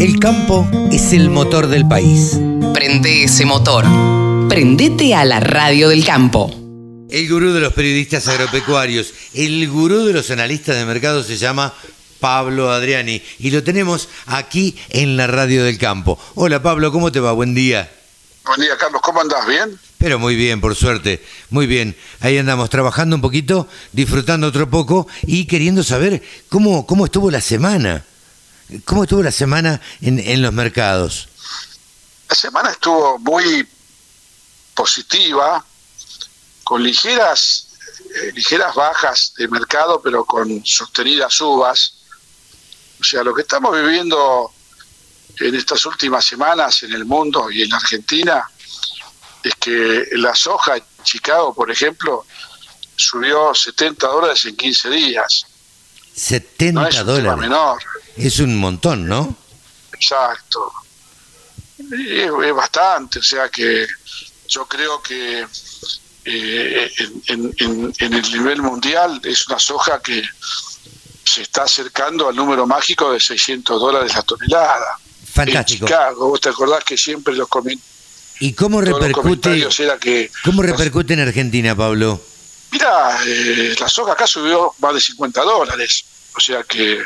El campo es el motor del país. Prende ese motor. Prendete a la radio del campo. El gurú de los periodistas agropecuarios, el gurú de los analistas de mercado se llama Pablo Adriani y lo tenemos aquí en la radio del campo. Hola Pablo, ¿cómo te va? Buen día. Buen día Carlos, ¿cómo andás? ¿Bien? Pero muy bien, por suerte, muy bien. Ahí andamos trabajando un poquito, disfrutando otro poco y queriendo saber cómo, cómo estuvo la semana. ¿Cómo estuvo la semana en, en los mercados? La semana estuvo muy positiva, con ligeras, eh, ligeras bajas de mercado, pero con sostenidas subas. O sea, lo que estamos viviendo en estas últimas semanas en el mundo y en la Argentina es que la soja en Chicago, por ejemplo, subió 70 dólares en 15 días. 70 No es un tema dólares. menor. Es un montón, ¿no? Exacto. Es, es bastante, o sea que yo creo que eh, en, en- en- en el nivel mundial es una soja que se está acercando al número mágico de 600 dólares la tonelada. Fantástico. En Chicago, vos te acordás que siempre los, comen- ¿Y cómo repercute, comentarios era que... cómo repercute en Argentina, Pablo? Mira, eh, la soja acá subió más de 50 dólares. O sea que,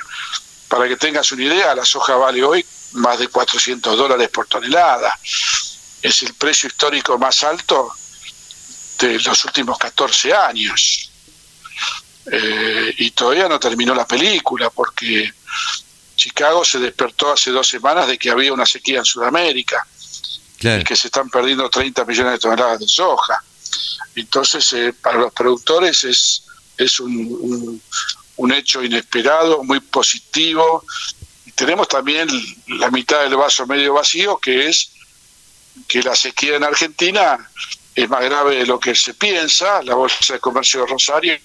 para que tengas una idea, la soja vale hoy más de 400 dólares por tonelada. Es el precio histórico más alto de los últimos 14 años. Eh, y todavía no terminó la película porque Chicago se despertó hace dos semanas de que había una sequía en Sudamérica Claro. y que se están perdiendo 30 millones de toneladas de soja. Entonces, eh, para los productores es, es un, un- un hecho inesperado, muy positivo. Y tenemos también la mitad del vaso medio vacío, que es que la sequía en Argentina es más grave de lo que se piensa. La Bolsa de Comercio de Rosario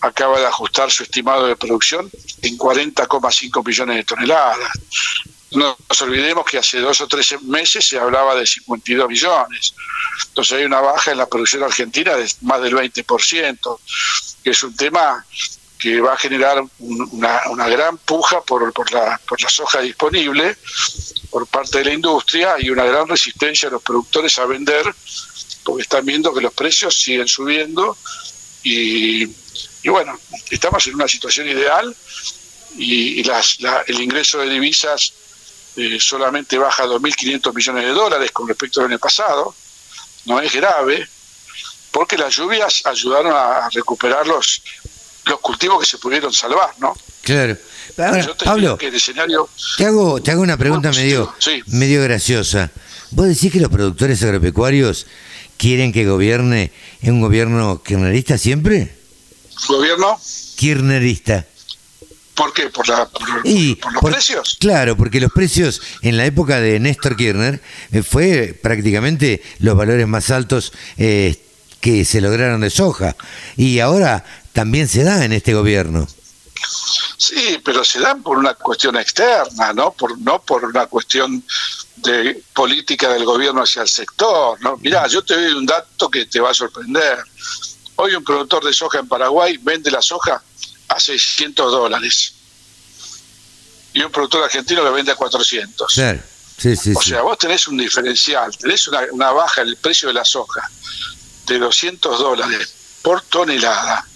acaba de ajustar su estimado de producción en 40,5 millones de toneladas. No nos olvidemos que hace dos o tres meses se hablaba de 52 millones. Entonces hay una baja en la producción argentina de más del 20%, que es un tema que va a generar un- una, una gran puja por, por, la, por la soja disponible por parte de la industria y una gran resistencia a los productores a vender, porque están viendo que los precios siguen subiendo y, y bueno, estamos en una situación ideal y, las, la- el ingreso de divisas eh, solamente baja a 2.500 millones de dólares con respecto al año pasado, no es grave, porque las lluvias ayudaron a recuperar los, los cultivos que se pudieron salvar, ¿no? Claro. Ahora, Yo te Pablo, que el escenario te hago, te hago una pregunta medio, sí. medio graciosa. ¿Vos decís que los productores agropecuarios quieren que gobierne un gobierno kirchnerista siempre? gobierno, Kirchnerista. ¿por qué? ¿Por, la, por, Y por los por- precios? Claro, porque los precios en la época de Néstor Kirchner eh, fue prácticamente los valores más altos eh, que se lograron de soja. Y ahora también se da en este gobierno. Sí, pero se dan por una cuestión externa, ¿no? Por, no por una cuestión de política del gobierno hacia el sector, ¿no? Mirá, yo te doy un dato que te va a sorprender. Hoy un productor de soja en Paraguay vende la soja a 600 dólares. Y un productor argentino lo vende a 400. Claro. Sí, sí, O sí. sea, vos tenés un diferencial, tenés una, una baja en el precio de la soja de 200 dólares por tonelada,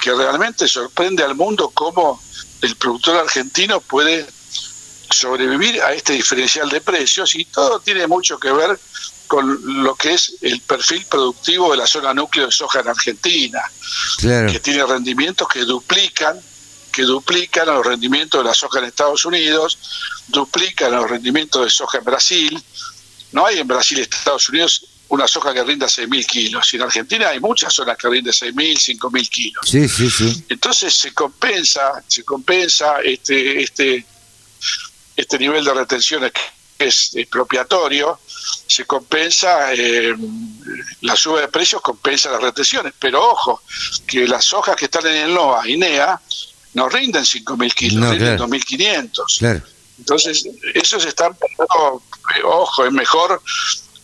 que realmente sorprende al mundo cómo el productor argentino puede sobrevivir a este diferencial de precios y todo tiene mucho que ver con lo que es el perfil productivo de la zona núcleo de soja en Argentina claro. que tiene rendimientos que duplican que duplican los rendimientos de la soja en Estados Unidos, duplican los rendimientos de soja en Brasil. No hay en Brasil y Estados Unidos una soja que rinda 6.000 kilos. Y en Argentina hay muchas zonas que rinden 6.000, 5.000 kilos. Sí, sí, sí. Entonces se compensa, se compensa este, este, este nivel de retenciones que es expropiatorio, se compensa, eh, la suba de precios compensa las retenciones, pero ojo, que las hojas que están en el NOA y NEA no rinden 5.000 kilos, No, rinden claro. 2.500. Claro. Entonces, esos están, pagando, eh, ojo, es mejor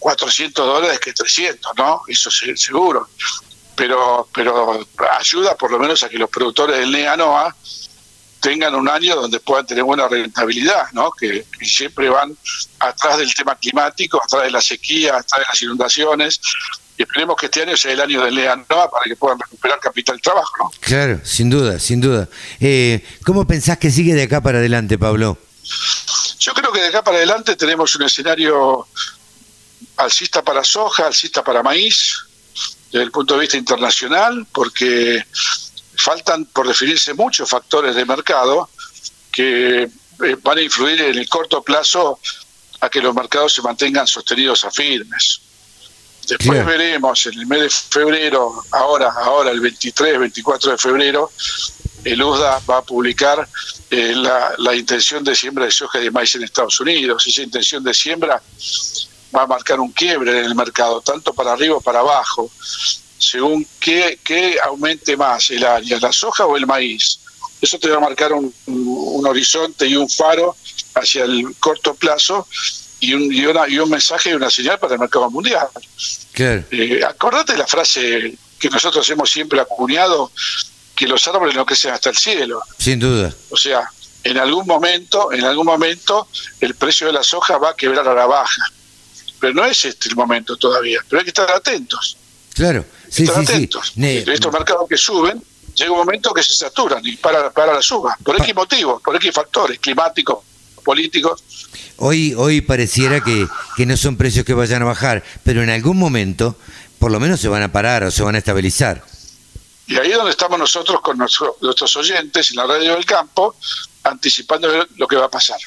400 dólares que 300, ¿no? Eso se- seguro. Pero, pero ayuda por lo menos a que los productores del NEA NOA tengan un año donde puedan tener buena rentabilidad, ¿no? Que, siempre van atrás del tema climático, atrás de la sequía, atrás de las inundaciones. Y esperemos que este año sea el año del Leanoa para que puedan recuperar capital de trabajo, ¿no? Claro, sin duda, sin duda. Eh, ¿Cómo pensás que sigue de acá para adelante, Pablo? Yo creo que de acá para adelante tenemos un escenario alcista para soja, alcista para maíz, desde el punto de vista internacional, porque faltan por definirse muchos factores de mercado que eh, van a influir en el corto plazo a que los mercados se mantengan sostenidos a firmes. Después veremos en el mes de febrero, ahora, ahora el 23, 24 de febrero, el USDA va a publicar eh, la, la, intención de siembra de soja y de maíz en Estados Unidos. Esa intención de siembra va a marcar un quiebre en el mercado, tanto para arriba o para abajo según qué, aumente más el área, la soja o el maíz. Eso te va a marcar un, horizonte y un faro hacia el corto plazo y un, y, y un mensaje y una señal para el mercado mundial. Eh, acordate la frase que nosotros hemos siempre acuñado, que los árboles no crecen hasta el cielo. Sin duda. O sea, en algún momento, en algún momento, el precio de la soja va a quebrar a la baja. Pero no es este el momento todavía, pero hay que estar atentos. Claro, sí, sí, atentos. Estos mercados que suben, llega un momento que se saturan y para, para la suba, por X motivos, por X factores climáticos, políticos. Hoy, hoy pareciera que, que no son precios que vayan a bajar, pero en algún momento por lo menos se van a parar o se van a estabilizar. Y ahí es donde estamos nosotros con nuestros oyentes en la radio del campo, anticipando lo que va a pasar.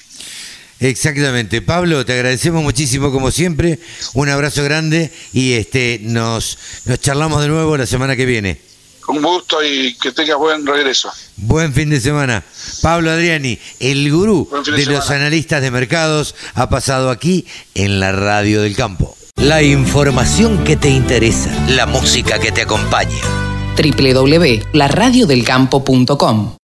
Exactamente. Pablo, te agradecemos muchísimo como siempre. Un abrazo grande y este nos, nos charlamos de nuevo la semana que viene. Un gusto y que tengas buen regreso. Buen fin de semana. Pablo Adriani, el gurú de, los analistas de mercados, ha pasado aquí en la Radio del Campo. La información que te interesa, la música que te acompaña. www.laradiodelcampo.com